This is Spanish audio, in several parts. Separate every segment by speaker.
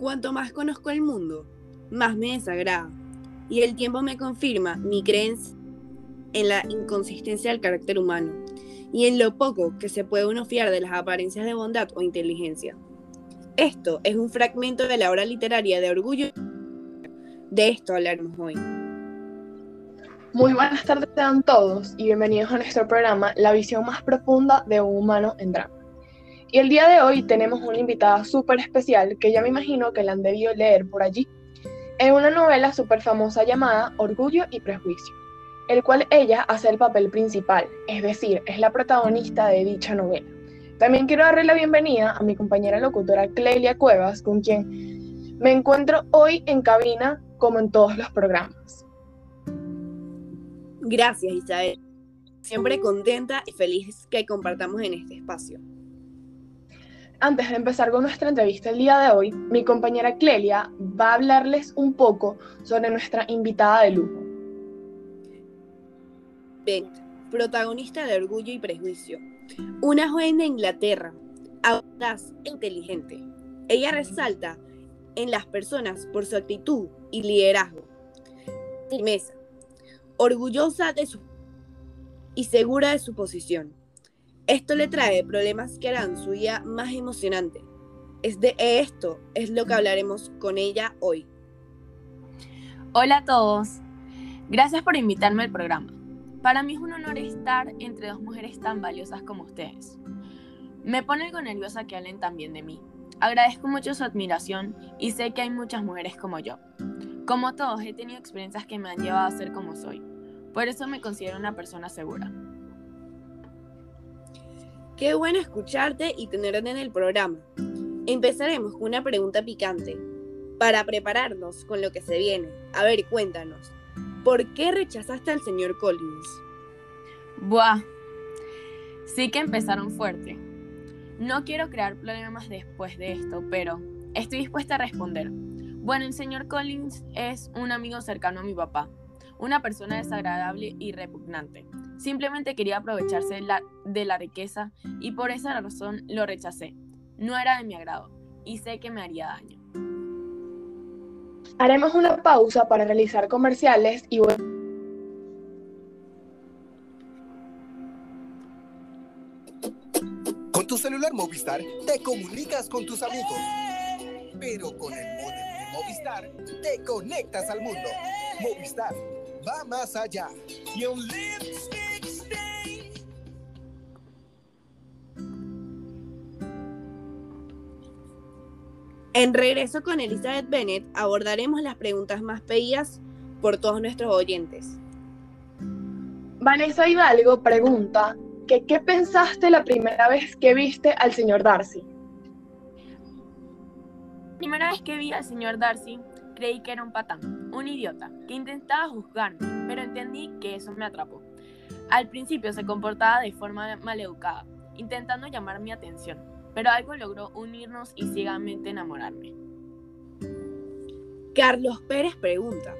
Speaker 1: Cuanto más conozco el mundo, más me desagrada. Y el tiempo me confirma mi creencia en la inconsistencia del carácter humano y en lo poco que se puede uno fiar de las apariencias de bondad o inteligencia. Esto es un fragmento de la obra literaria de Orgullo. De esto hablaremos hoy.
Speaker 2: Muy buenas tardes a todos y bienvenidos a nuestro programa La visión más profunda de un humano en drama. Y el día de hoy tenemos una invitada súper especial que ya me imagino que la han debido leer por allí, en una novela súper famosa llamada Orgullo y Prejuicio, el cual ella hace el papel principal, es decir, es la protagonista de dicha novela. También quiero darle la bienvenida a mi compañera locutora Clelia Cuevas, con quien me encuentro hoy en cabina como en todos los programas.
Speaker 1: Gracias Isabel, siempre contenta y feliz que compartamos en este espacio.
Speaker 2: Antes de empezar con nuestra entrevista el día de hoy, mi compañera Clelia va a hablarles un poco sobre nuestra invitada de lujo.
Speaker 1: Protagonista de Orgullo y Prejuicio, una joven de Inglaterra, audaz e inteligente. Ella resalta en las personas por su actitud y liderazgo, firmeza, orgullosa de su y segura de su posición esto le trae problemas que harán su vida más emocionante. Es de esto es lo que hablaremos con ella hoy.
Speaker 3: Hola a todos. Gracias por invitarme al programa. Para mí es un honor estar entre dos mujeres tan valiosas como ustedes. Me pone algo nerviosa que hablen también de mí. Agradezco mucho su admiración y sé que hay muchas mujeres como yo. Como todos, he tenido experiencias que me han llevado a ser como soy. Por eso me considero una persona segura.
Speaker 1: Qué bueno escucharte y tenerte en el programa. Empezaremos con una pregunta picante para prepararnos con lo que se viene. A ver, cuéntanos, ¿por qué rechazaste al señor Collins?
Speaker 3: Buah, sí que empezaron fuerte. No quiero crear problemas después de esto, pero estoy dispuesta a responder. Bueno, el señor Collins es un amigo cercano a mi papá, una persona desagradable y repugnante. Simplemente quería aprovecharse de la, de la riqueza y por esa razón lo rechacé. No era de mi agrado y sé que me haría daño.
Speaker 2: Haremos una pausa para realizar comerciales y
Speaker 4: Con tu celular Movistar te comunicas con tus amigos. Pero con el modem de Movistar te conectas al mundo. Movistar va más allá.
Speaker 1: En regreso con Elizabeth Bennett abordaremos las preguntas más pedidas por todos nuestros oyentes.
Speaker 2: Vanessa Hidalgo pregunta que qué pensaste la primera vez que viste al señor Darcy.
Speaker 3: Primera vez que vi al señor Darcy, creí que era un patán, un idiota, que intentaba juzgarme, pero entendí que eso me atrapó. Al principio se comportaba de forma maleducada, intentando llamar mi atención, pero algo logró unirnos y ciegamente enamorarme.
Speaker 1: Carlos Pérez pregunta,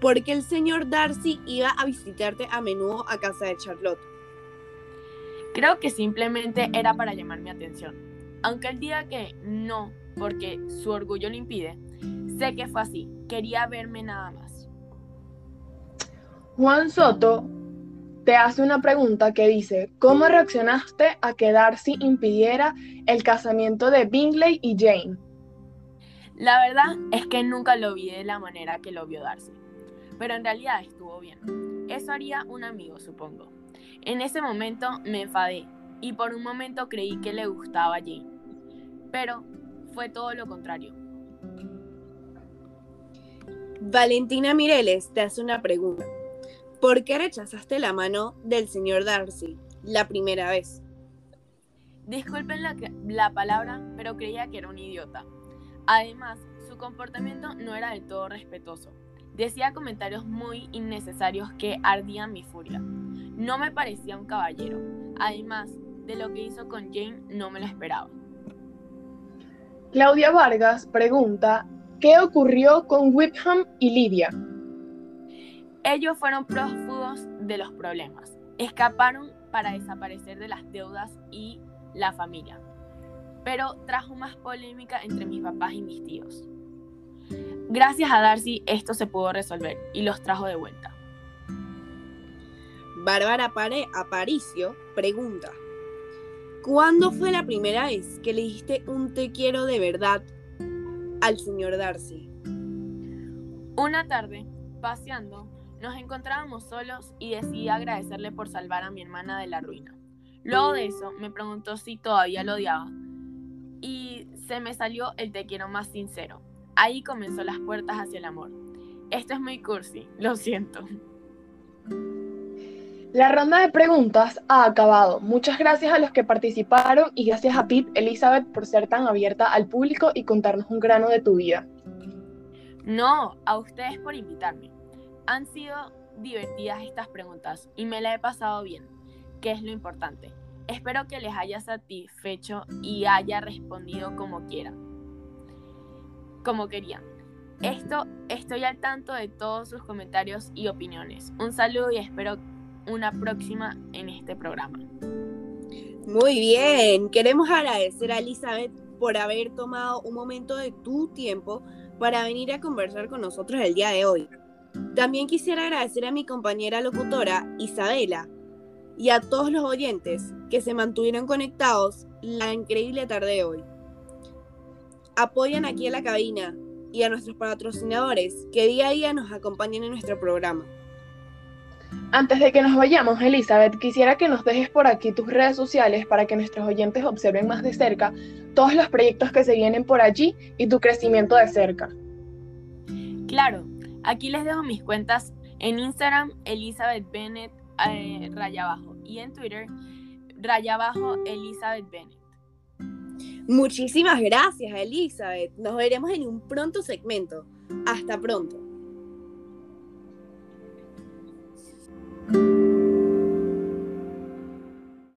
Speaker 1: ¿por qué el señor Darcy iba a visitarte a menudo a casa de Charlotte?
Speaker 3: Creo que simplemente era para llamar mi atención. Aunque él diga que no, porque su orgullo lo impide, sé que fue así. Quería verme nada más.
Speaker 2: Juan Soto te hace una pregunta que dice, ¿cómo reaccionaste a que Darcy impidiera el casamiento de Bingley y Jane?
Speaker 3: La verdad es que nunca lo vi de la manera que lo vio Darcy, pero en realidad estuvo bien. Eso haría un amigo, supongo. En ese momento me enfadé y por un momento creí que le gustaba a Jane, pero fue todo lo contrario.
Speaker 1: Valentina Mireles te hace una pregunta. ¿Por qué rechazaste la mano del señor Darcy la primera vez?
Speaker 3: Disculpen la, palabra, pero creía que era un idiota. Además, su comportamiento no era del todo respetuoso. Decía comentarios muy innecesarios que ardían mi furia. No me parecía un caballero. Además, de lo que hizo con Jane no me lo esperaba.
Speaker 2: Claudia Vargas pregunta, ¿qué ocurrió con Whipham y Lidia?
Speaker 3: Ellos fueron prófugos de los problemas. Escaparon para desaparecer de las deudas y la familia. Pero trajo más polémica entre mis papás y mis tíos. Gracias a Darcy esto se pudo resolver y los trajo de vuelta.
Speaker 1: Bárbara Pare Aparicio pregunta, ¿cuándo fue la primera vez que le dijiste un te quiero de verdad al señor Darcy?
Speaker 3: Una tarde, paseando, nos encontrábamos solos y decidí agradecerle por salvar a mi hermana de la ruina. Luego de eso, me preguntó si todavía lo odiaba y se me salió el te quiero más sincero. Ahí comenzó las puertas hacia el amor. Esto es muy cursi, lo siento.
Speaker 2: La ronda de preguntas ha acabado. Muchas gracias a los que participaron y gracias a Pete, Elizabeth, por ser tan abierta al público y contarnos un grano de tu vida.
Speaker 3: No, a ustedes por invitarme. Han sido divertidas estas preguntas y me la he pasado bien, que es lo importante. Espero que les haya satisfecho y haya respondido como quieran. Como querían. Esto, estoy al tanto de todos sus comentarios y opiniones. Un saludo y espero una próxima en este programa.
Speaker 1: Muy bien, queremos agradecer a Elizabeth por haber tomado un momento de tu tiempo para venir a conversar con nosotros el día de hoy. También quisiera agradecer a mi compañera locutora Isabela y a todos los oyentes que se mantuvieron conectados la increíble tarde de hoy. Apoyan aquí a la cabina y a nuestros patrocinadores que día a día nos acompañan en nuestro programa.
Speaker 2: Antes de que nos vayamos, Elizabeth, quisiera que nos dejes por aquí tus redes sociales para que nuestros oyentes observen más de cerca todos los proyectos que se vienen por allí y tu crecimiento de cerca.
Speaker 3: Claro, aquí les dejo mis cuentas en Instagram, Elizabeth Bennett eh, y en Twitter, raya abajo Elizabeth Bennett.
Speaker 1: Muchísimas gracias, Elizabeth. Nos veremos en un pronto segmento. Hasta pronto.